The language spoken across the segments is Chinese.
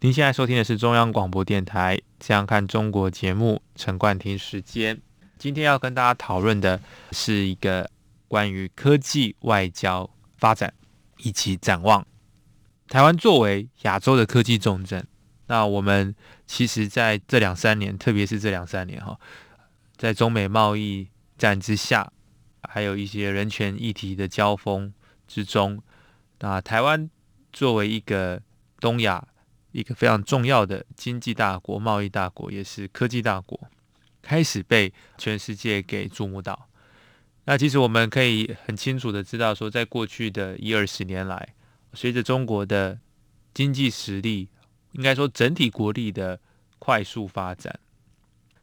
您现在收听的是中央广播电台《这样看中国》节目，陈冠廷时间。今天要跟大家讨论的是一个关于科技外交发展以及展望。台湾作为亚洲的科技重镇，那我们其实在这两三年，特别是这两三年哈，在中美贸易战之下，还有一些人权议题的交锋之中，那台湾。作为一个东亚一个非常重要的经济大国、贸易大国，也是科技大国，开始被全世界给注目到。那其实我们可以很清楚的知道，说在过去的一二十年来，随着中国的经济实力，应该说整体国力的快速发展，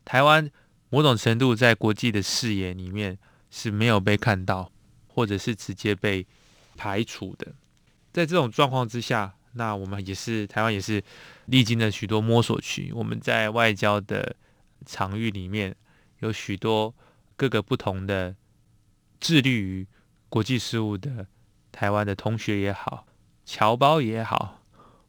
台湾某种程度在国际的视野里面是没有被看到，或者是直接被排除的。在这种状况之下，那我们也是台湾也是历经了许多摸索期。我们在外交的场域里面，有许多各个不同的致力于国际事务的台湾的同学也好，侨胞也好，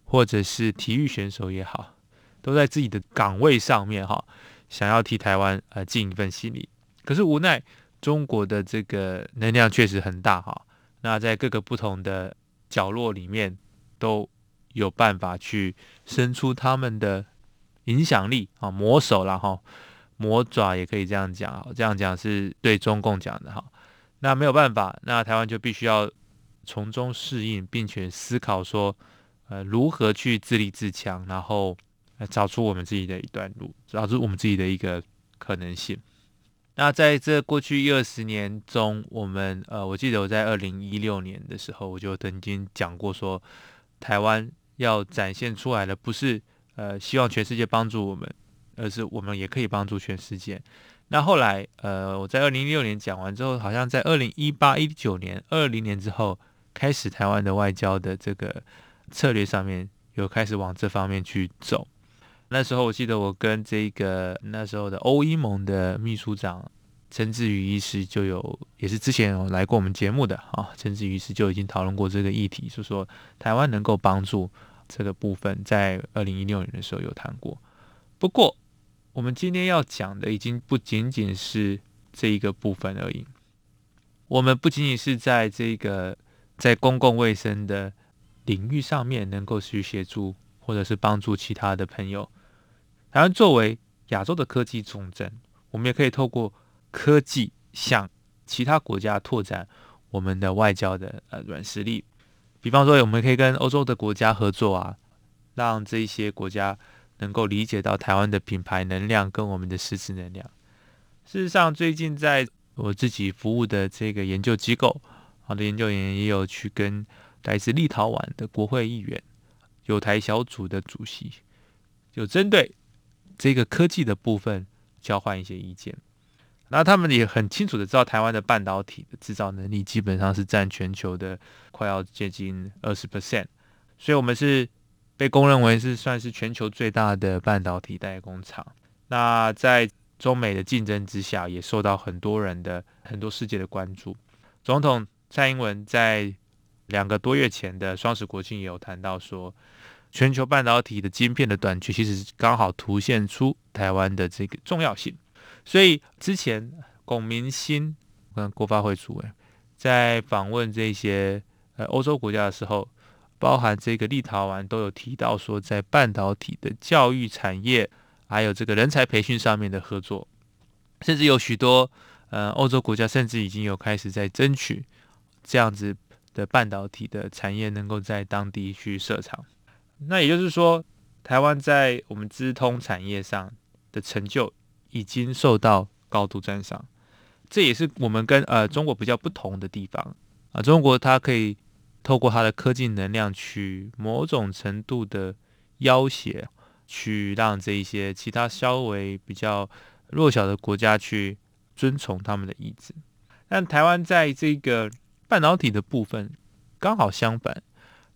或者是体育选手也好，都在自己的岗位上面哈，想要替台湾呃尽一份心力。可是无奈中国的这个能量确实很大哈，那在各个不同的。角落里面都有办法去伸出他们的影响力啊，魔手了哈，魔爪也可以这样讲，这样讲是对中共讲的哈。那没有办法，那台湾就必须要从中适应，并且思考说，呃，如何去自立自强，然后找出我们自己的一段路，找出我们自己的一个可能性。那在这过去一二十年中，我们呃，我记得我在二零一六年的时候，我就曾经讲过说，台湾要展现出来的不是呃希望全世界帮助我们，而是我们也可以帮助全世界。那后来呃，我在二零一六年讲完之后，好像在二零一八、一九年、二零年之后，开始台湾的外交的这个策略上面有开始往这方面去走。那时候我记得我跟这个那时候的欧伊盟的秘书长陈志宇医师就有，也是之前有来过我们节目的啊，陈志宇医师就已经讨论过这个议题，就是说台湾能够帮助这个部分，在二零一六年的时候有谈过。不过我们今天要讲的已经不仅仅是这一个部分而已，我们不仅仅是在这个在公共卫生的领域上面能够去协助，或者是帮助其他的朋友。台湾作为亚洲的科技重镇，我们也可以透过科技向其他国家拓展我们的外交的呃软实力。比方说，我们可以跟欧洲的国家合作啊，让这些国家能够理解到台湾的品牌能量跟我们的实质能量。事实上，最近在我自己服务的这个研究机构，好的研究员也有去跟来自立陶宛的国会议员、友台小组的主席，就针对。这个科技的部分交换一些意见，那他们也很清楚的知道，台湾的半导体的制造能力基本上是占全球的快要接近二十 percent，所以我们是被公认为是算是全球最大的半导体代工厂。那在中美的竞争之下，也受到很多人的很多世界的关注。总统蔡英文在两个多月前的双十国庆也有谈到说。全球半导体的晶片的短缺，其实刚好凸显出台湾的这个重要性。所以之前龚明鑫，跟国发会主委在访问这些呃欧洲国家的时候，包含这个立陶宛都有提到说，在半导体的教育产业，还有这个人才培训上面的合作，甚至有许多呃欧洲国家甚至已经有开始在争取这样子的半导体的产业能够在当地去设厂。那也就是说，台湾在我们资通产业上的成就已经受到高度赞赏，这也是我们跟呃中国比较不同的地方啊。中国它可以透过它的科技能量去某种程度的要挟去让这一些其他稍微比较弱小的国家去遵从他们的意志。但台湾在这个半导体的部分刚好相反，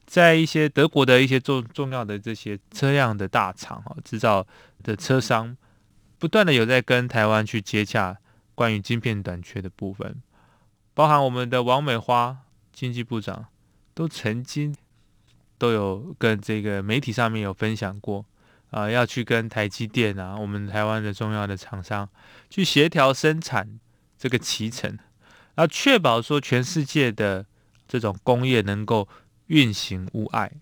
在一些德国的一些重重要的这些车辆的大厂哈，制造的车商不断的有在跟台湾去接洽关于晶片短缺的部分，包含我们的王美花经济部长都曾经都有跟这个媒体上面有分享过啊、要去跟台积电啊，我们台湾的重要的厂商去协调生产这个期程。要确保说全世界的这种工业能够运行无碍，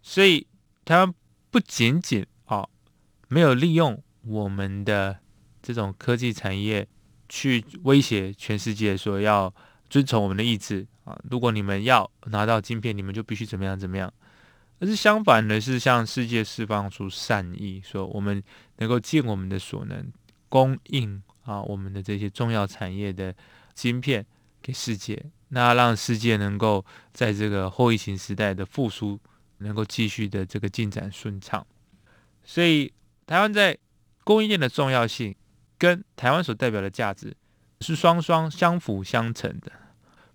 所以台湾不仅仅啊没有利用我们的这种科技产业去威胁全世界，说要遵从我们的意志啊，如果你们要拿到晶片，你们就必须怎么样怎么样，而是相反的，是向世界释放出善意，说我们能够尽我们的所能供应啊我们的这些重要产业的。晶片给世界，那让世界能够在这个后疫情时代的复苏能够继续的这个进展顺畅。所以，台湾在供应链的重要性跟台湾所代表的价值是双双相辅相成的。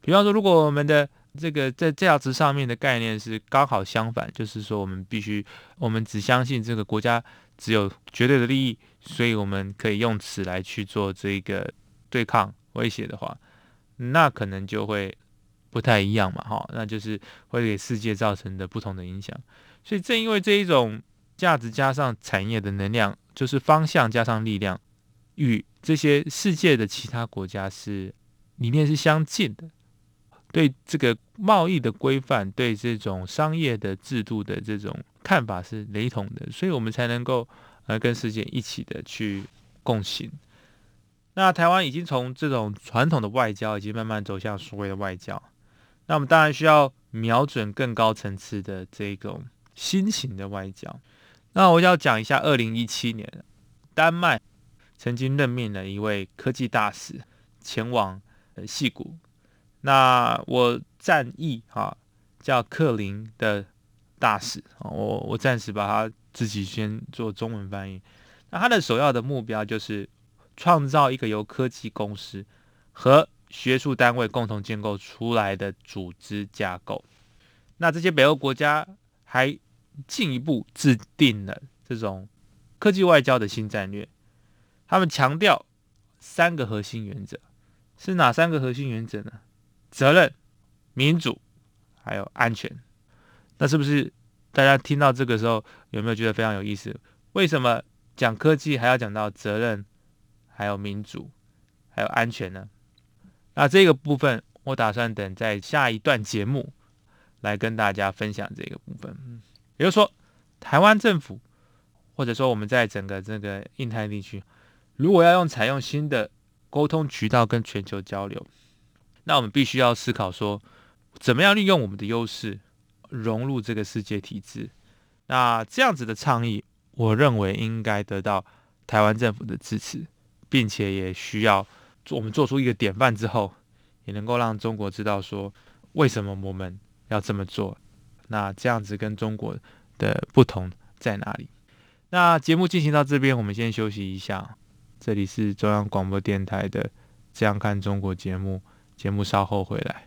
比方说，如果我们的这个在价值上面的概念是刚好相反，就是说我们必须我们只相信这个国家只有绝对的利益，所以我们可以用此来去做这个对抗。威胁的话，那可能就会不太一样嘛，哈，那就是会给世界造成的不同的影响。所以正因为这一种价值加上产业的能量，就是方向加上力量，与这些世界的其他国家是理念是相近的，对这个贸易的规范，对这种商业的制度的这种看法是雷同的，所以我们才能够呃跟世界一起的去共行。那台湾已经从这种传统的外交，已经慢慢走向所谓的外交。那我们当然需要瞄准更高层次的这种新型的外交。那我要讲一下，二零一七年，丹麦曾经任命了一位科技大使前往呃矽谷。那我战役哈，叫克林的大使，我我暂时把他自己先做中文翻译。那他的首要的目标就是。创造一个由科技公司和学术单位共同建构出来的组织架构。那这些北欧国家还进一步制定了这种科技外交的新战略。他们强调三个核心原则，是哪三个核心原则呢？责任、民主，还有安全。那是不是大家听到这个时候有没有觉得非常有意思？为什么讲科技还要讲到责任？还有民主，还有安全呢。那这个部分，我打算等在下一段节目来跟大家分享这个部分。也就是说，台湾政府或者说我们在整个这个印太地区，如果要用采用新的沟通渠道跟全球交流，那我们必须要思考说，怎么样利用我们的优势融入这个世界体制。那这样子的倡议，我认为应该得到台湾政府的支持。并且也需要我们做出一个典范之后，也能够让中国知道说，为什么我们要这么做。那这样子跟中国的不同在哪里？那节目进行到这边，我们先休息一下。这里是中央广播电台的《这样看中国》节目，节目稍后回来。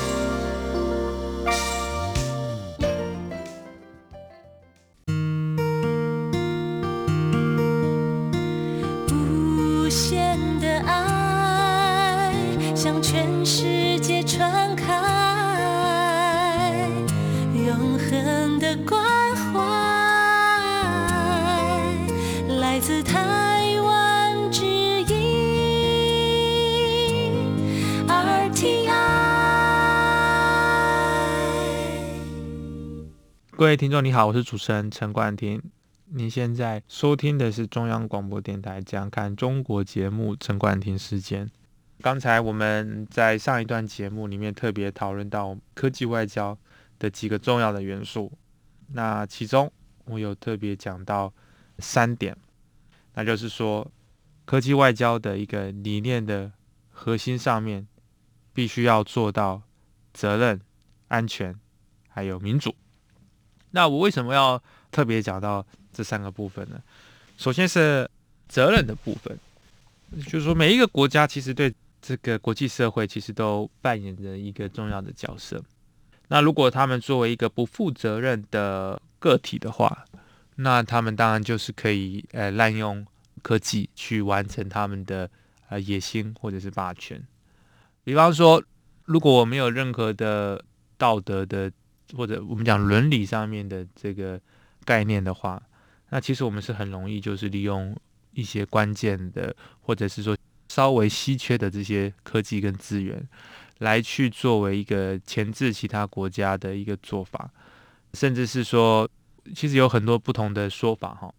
各位听众，你好，我是主持人陈冠廷。您现在收听的是中央广播电台《这样看中国》节目，陈冠廷时间。刚才我们在上一段节目里面特别讨论到科技外交的几个重要的元素，那其中我有特别讲到三点，那就是说科技外交的一个理念的核心上面，必须要做到责任、安全，还有民主。那我为什么要特别讲到这三个部分呢？首先是责任的部分，就是说每一个国家其实对这个国际社会其实都扮演着一个重要的角色。那如果他们作为一个不负责任的个体的话，那他们当然就是可以呃滥用科技去完成他们的呃野心或者是霸权。比方说，如果我没有任何的道德的。或者我们讲伦理上面的这个概念的话，那其实我们是很容易就是利用一些关键的，或者是说稍微稀缺的这些科技跟资源，来去作为一个钳制其他国家的一个做法，甚至是说，其实有很多不同的说法哈。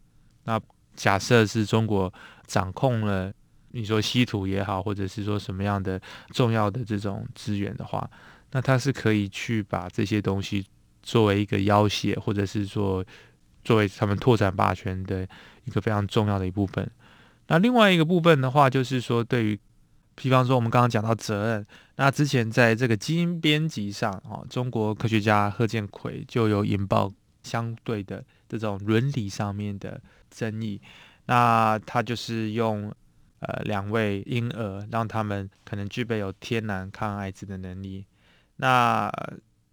那假设是中国掌控了，你说稀土也好，或者是说什么样的重要的这种资源的话。那他是可以去把这些东西作为一个要挟，或者是说作为他们拓展霸权的一个非常重要的一部分。那另外一个部分的话，就是说对于，比方说我们刚刚讲到责任，那之前在这个基因编辑上啊，中国科学家贺建奎就有引爆相对的这种伦理上面的争议。那他就是用呃两位婴儿，让他们可能具备有天然抗艾滋的能力。那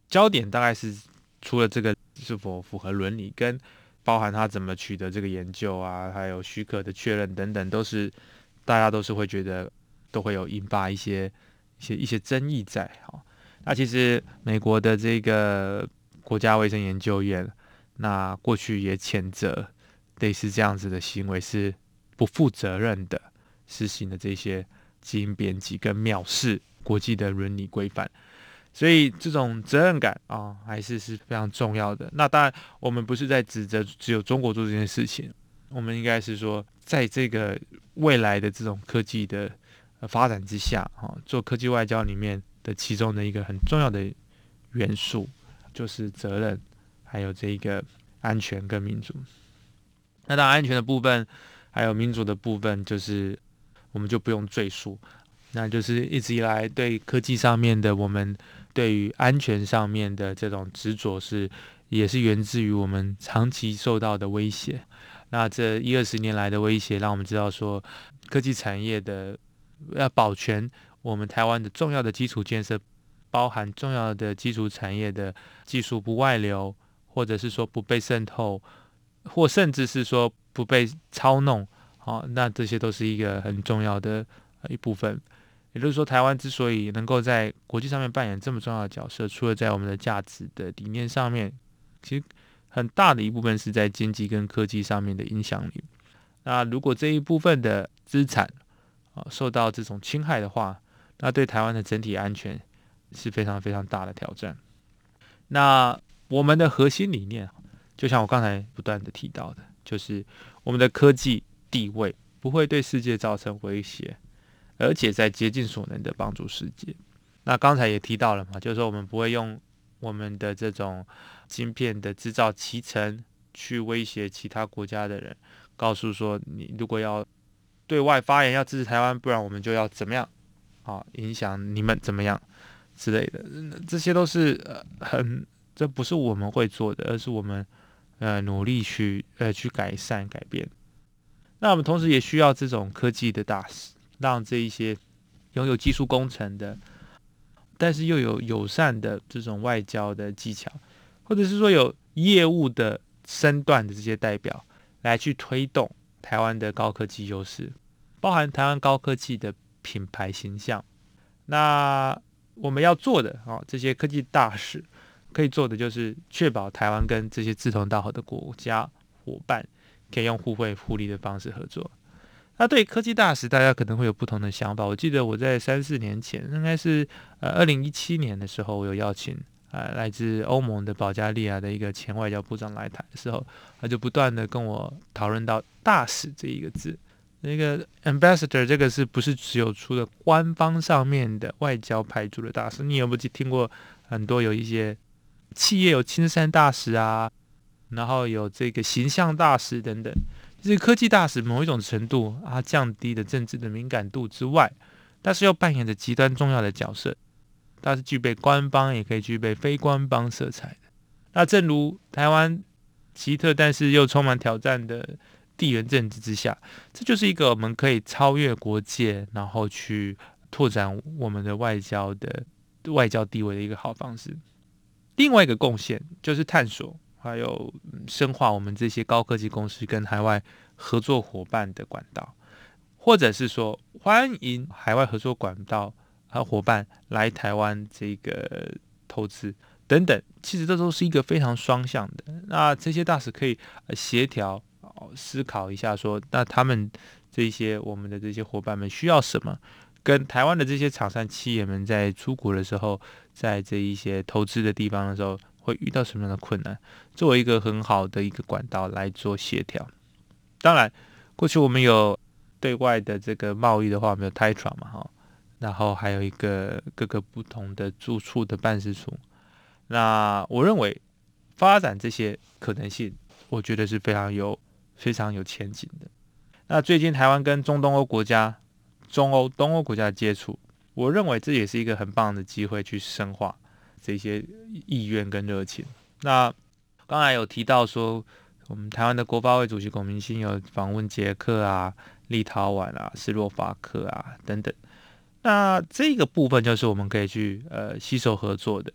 焦点大概是除了这个是否符合伦理，跟包含他怎么取得这个研究啊，还有许可的确认等等，都是大家都是会觉得都会有引发一些一些一些争议在。哈，那其实美国的这个国家卫生研究院，那过去也谴责类似这样子的行为是不负责任的，实行的这些基因编辑跟藐视国际的伦理规范。所以这种责任感啊、还是是非常重要的。那当然，我们不是在指责只有中国做这件事情，我们应该是说，在这个未来的这种科技的发展之下，哈、做科技外交里面的其中的一个很重要的元素，就是责任，还有这个安全跟民主。那当然，安全的部分还有民主的部分，就是我们就不用赘述，那就是一直以来对科技上面的我们。对于安全上面的这种执着是，也是源自于我们长期受到的威胁。那这一二十年来的威胁，让我们知道说，科技产业的要保全我们台湾的重要的基础建设，包含重要的基础产业的技术不外流，或者是说不被渗透，或甚至是说不被操弄，好，那这些都是一个很重要的一部分。也就是说，台湾之所以能够在国际上面扮演这么重要的角色，除了在我们的价值的理念上面，其实很大的一部分是在经济跟科技上面的影响力。那如果这一部分的资产啊受到这种侵害的话，那对台湾的整体安全是非常非常大的挑战。那我们的核心理念，就像我刚才不断的提到的，就是我们的科技地位不会对世界造成威胁。而且在竭尽所能的帮助世界。那刚才也提到了嘛，就是说我们不会用我们的这种晶片的制造期程去威胁其他国家的人，告诉说你如果要对外发言要支持台湾，不然我们就要怎么样啊，影响你们怎么样之类的。这些都是很，这不是我们会做的，而是我们呃努力去呃去改善改变。那我们同时也需要这种科技的大使。让这一些拥有技术工程的，但是又有友善的这种外交的技巧，或者是说有业务的身段的这些代表，来去推动台湾的高科技优势，包含台湾高科技的品牌形象。那我们要做的啊，这些科技大使可以做的就是确保台湾跟这些志同道合的国家伙伴，可以用互惠互利的方式合作。那对科技大使，大家可能会有不同的想法。我记得我在三四年前，应该是呃二零一七年的时候，我有邀请呃来自欧盟的保加利亚的一个前外交部长来台的时候，他就不断的跟我讨论到“大使”这一个字。那个 ambassador 这个是不是只有除了官方上面的外交派驻的大使？你有没有听过很多有一些企业有青山大使啊，然后有这个形象大使等等。这个科技大使某一种程度啊，降低了政治的敏感度之外，但是又扮演着极端重要的角色，它是具备官方也可以具备非官方色彩的。那正如台湾奇特但是又充满挑战的地缘政治之下，这就是一个我们可以超越国界，然后去拓展我们的外交的外交地位的一个好方式。另外一个贡献就是探索。还有深化我们这些高科技公司跟海外合作伙伴的管道，或者是说欢迎海外合作管道和伙伴来台湾这个投资等等，其实这都是一个非常双向的。那这些大使可以协调思考一下说，说那他们这些我们的这些伙伴们需要什么，跟台湾的这些厂商企业们在出国的时候，在这一些投资的地方的时候。会遇到什么样的困难？作为一个很好的一个管道来做协调。当然，过去我们有对外的这个贸易的话，我们有 titra 嘛，哈，然后还有一个各个不同的驻处的办事处。那我认为发展这些可能性，我觉得是非常有非常有前景的。那最近台湾跟中东欧国家、中欧、东欧国家的接触，我认为这也是一个很棒的机会去深化。这些意愿跟热情。那刚才有提到说，我们台湾的国发会主席龚明鑫有访问捷克啊、立陶宛啊、斯洛伐克啊等等。那这个部分就是我们可以去呃携手合作的，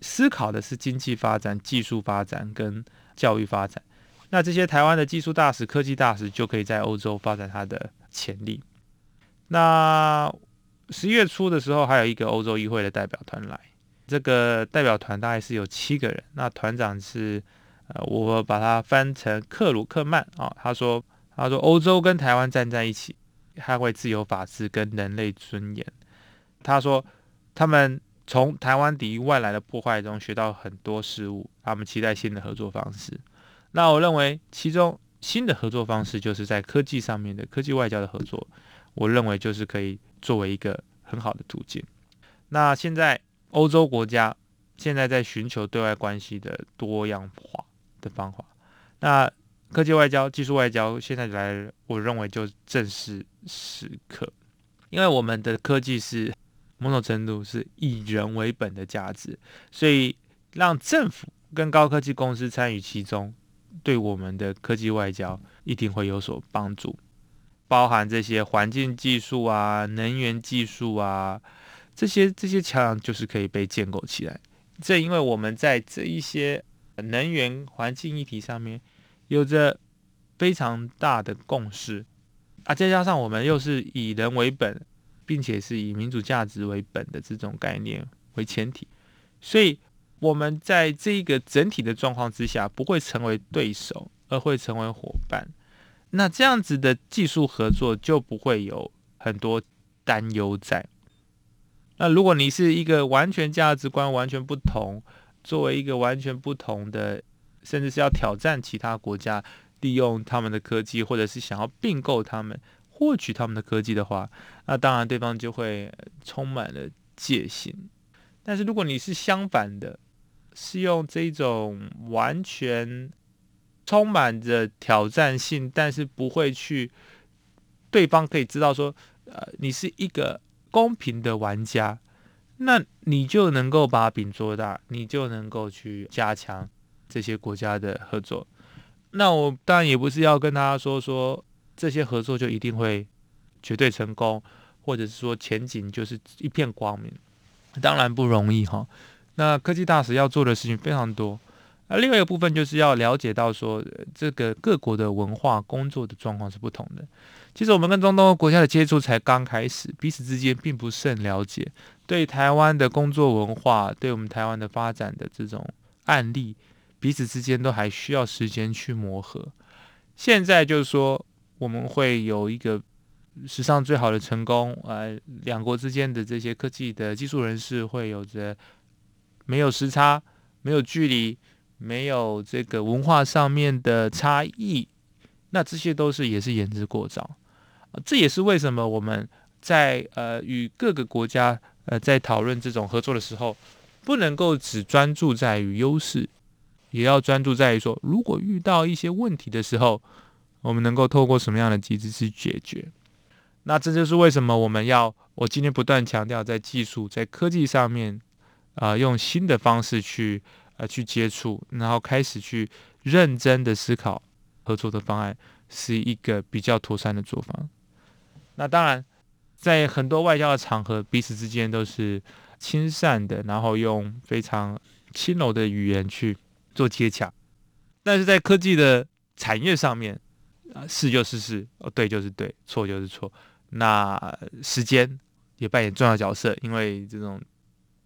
思考的是经济发展、技术发展跟教育发展。那这些台湾的技术大使、科技大使就可以在欧洲发展它的潜力。那十一月初的时候，还有一个欧洲议会的代表团来。这个代表团大概是有七个人，那团长是，呃，我把它翻成克鲁克曼啊，他说，他说欧洲跟台湾站在一起，捍卫自由、法治跟人类尊严。他说，他们从台湾抵御外来的破坏中学到很多事物，他们期待新的合作方式。那我认为，其中新的合作方式就是在科技上面的科技外交的合作，我认为就是可以作为一个很好的途径。那现在。欧洲国家现在在寻求对外关系的多样化的方法。那科技外交、技术外交现在来，我认为就正是时刻，因为我们的科技是某种程度是以人为本的价值，所以让政府跟高科技公司参与其中，对我们的科技外交一定会有所帮助，包含这些环境技术啊、能源技术啊。这些这些桥梁就是可以被建构起来。正因为我们在这一些能源环境议题上面有着非常大的共识啊，再加上我们又是以人为本，并且是以民主价值为本的这种概念为前提，所以我们在这个整体的状况之下，不会成为对手，而会成为伙伴。那这样子的技术合作就不会有很多担忧在。那如果你是一个完全价值观完全不同，作为一个完全不同的，甚至是要挑战其他国家，利用他们的科技，或者是想要并购他们，获取他们的科技的话，那当然对方就会充满了戒心。但是如果你是相反的，是用这种完全充满着挑战性，但是不会去对方可以知道说，呃，你是一个。公平的玩家，那你就能够把饼做大，你就能够去加强这些国家的合作。那我当然也不是要跟大家说说这些合作就一定会绝对成功，或者是说前景就是一片光明，当然不容易哈。那科技大使要做的事情非常多，那另外一个部分就是要了解到说这个各国的文化工作的状况是不同的。其实我们跟中东国家的接触才刚开始，彼此之间并不甚了解。对台湾的工作文化，对我们台湾的发展的这种案例，彼此之间都还需要时间去磨合。现在就是说，我们会有一个史上最好的成功，呃，两国之间的这些科技的技术人士会有着没有时差、没有距离、没有这个文化上面的差异，那这些都是也是言之过早。这也是为什么我们在呃与各个国家呃在讨论这种合作的时候，不能够只专注在于优势，也要专注在于说，如果遇到一些问题的时候，我们能够透过什么样的机制去解决。那这就是为什么我们要我今天不断强调，在技术在科技上面啊、呃，用新的方式去呃去接触，然后开始去认真的思考合作的方案，是一个比较妥善的做法。那当然，在很多外交的场合，彼此之间都是亲善的，然后用非常轻柔的语言去做接洽。但是在科技的产业上面，啊，是就是是，哦，对就是对，错就是错。那时间也扮演重要角色，因为这种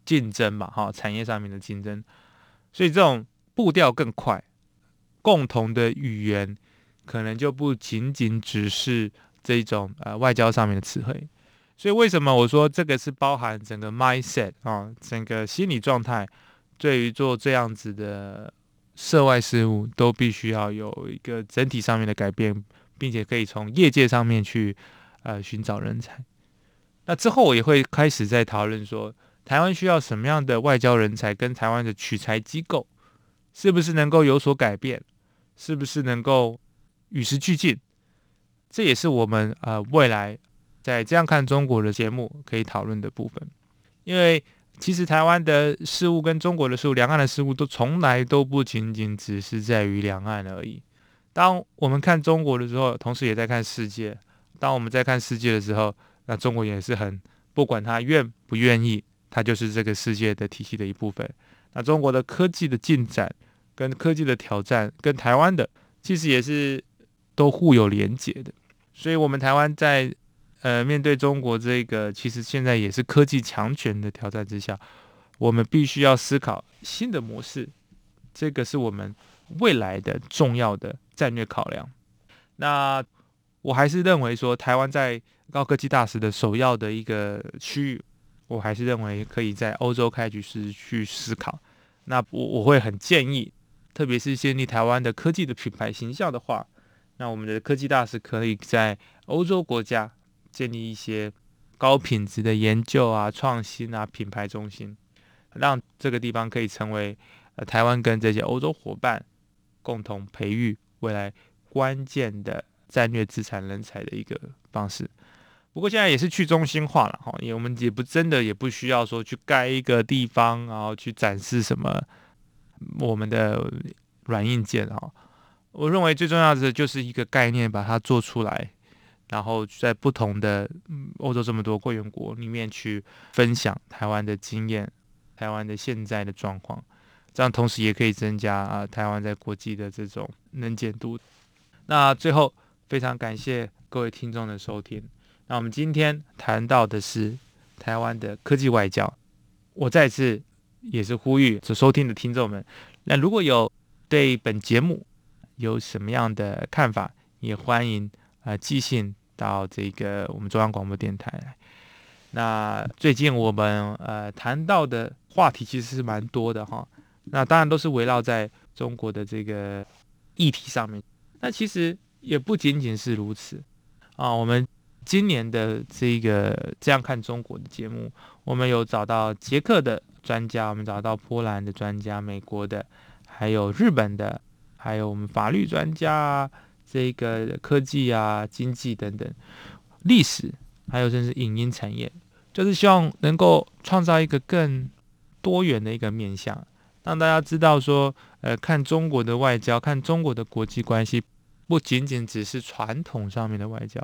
竞争嘛，哈，产业上面的竞争，所以这种步调更快，共同的语言可能就不仅仅只是。这一种呃外交上面的词汇，所以为什么我说这个是包含整个 mindset 啊，整个心理状态，对于做这样子的涉外事务，都必须要有一个整体上面的改变，并且可以从业界上面去呃寻找人才。那之后我也会开始在讨论说，台湾需要什么样的外交人才，跟台湾的取材机构是不是能够有所改变，是不是能够与时俱进。这也是我们呃未来在这样看中国的节目可以讨论的部分，因为其实台湾的事物跟中国的事物、两岸的事物都从来都不仅仅只是在于两岸而已。当我们看中国的时候，同时也在看世界；当我们在看世界的时候，那中国也是很不管他愿不愿意，他就是这个世界的体系的一部分。那中国的科技的进展跟科技的挑战，跟台湾的其实也是都互有连结的。所以，我们台湾在呃面对中国这个其实现在也是科技强权的挑战之下，我们必须要思考新的模式，这个是我们未来的重要的战略考量。那我还是认为说，台湾在高科技大使的首要的一个区域，我还是认为可以在欧洲开局时去思考。那我我会很建议，特别是建立台湾的科技的品牌形象的话。那我们的科技大使可以在欧洲国家建立一些高品质的研究啊、创新啊、品牌中心，让这个地方可以成为呃台湾跟这些欧洲伙伴共同培育未来关键的战略资产人才的一个方式。不过现在也是去中心化了哈，因为我们也不真的也不需要说去盖一个地方，然后去展示什么我们的软硬件哈。我认为最重要的就是一个概念，把它做出来，然后在不同的欧洲这么多会员国里面去分享台湾的经验，台湾的现在的状况，这样同时也可以增加啊台湾在国际的这种能见度。那最后非常感谢各位听众的收听。那我们今天谈到的是台湾的科技外交，我再次也是呼吁所收听的听众们，那如果有对本节目有什么样的看法，也欢迎啊、寄信到这个我们中央广播电台来。那最近我们呃谈到的话题其实是蛮多的哈，那当然都是围绕在中国的这个议题上面。那其实也不仅仅是如此啊，我们。今年的这个这样看中国的节目，我们有找到捷克的专家，我们找到波兰的专家，美国的，还有日本的，还有我们法律专家啊，这个科技啊、经济等等，历史，还有甚至影音产业，就是希望能够创造一个更多元的一个面向，让大家知道说，呃，看中国的外交，看中国的国际关系，不仅仅只是传统上面的外交。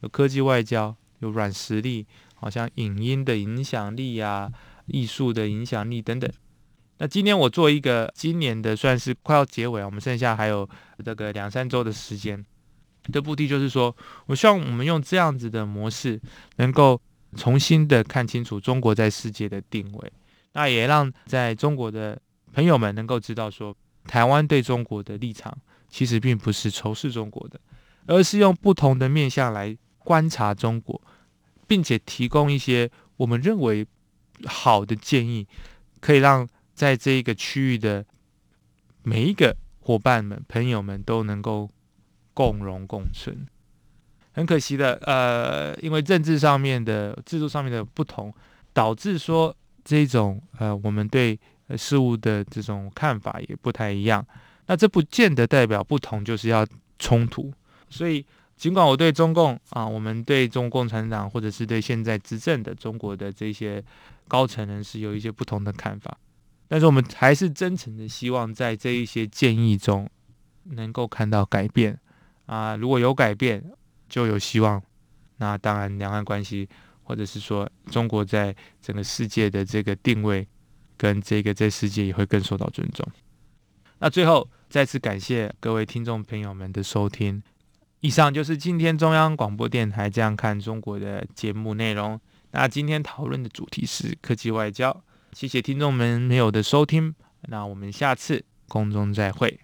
有科技外交，有软实力，好像影音的影响力啊，艺术的影响力等等。那今天我做一个今年的算是快要结尾，我们剩下还有这个两三周的时间的目的，就是说我希望我们用这样子的模式，能够重新的看清楚中国在世界的定位。那也让在中国的朋友们能够知道说，台湾对中国的立场其实并不是仇视中国的，而是用不同的面向来。观察中国，并且提供一些我们认为好的建议，可以让在这一个区域的每一个伙伴们、朋友们都能够共荣共存。很可惜的，呃，因为政治上面的制度上面的不同，导致说这种呃，我们对事物的这种看法也不太一样。那这不见得代表不同就是要冲突，所以。尽管我对中共啊，我们对中国共产党，或者是对现在执政的中国的这些高层人士有一些不同的看法，但是我们还是真诚的希望在这一些建议中能够看到改变啊。如果有改变，就有希望。那当然，两岸关系，或者是说中国在整个世界的这个定位，跟这个在世界也会更受到尊重。那最后，再次感谢各位听众朋友们的收听。以上就是今天中央广播电台这样看中国的节目内容。那今天讨论的主题是科技外交。谢谢听众们没有的收听。那我们下次空中再会。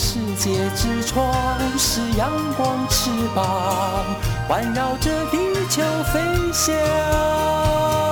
世界之窗是阳光翅膀，环绕着地球飞翔。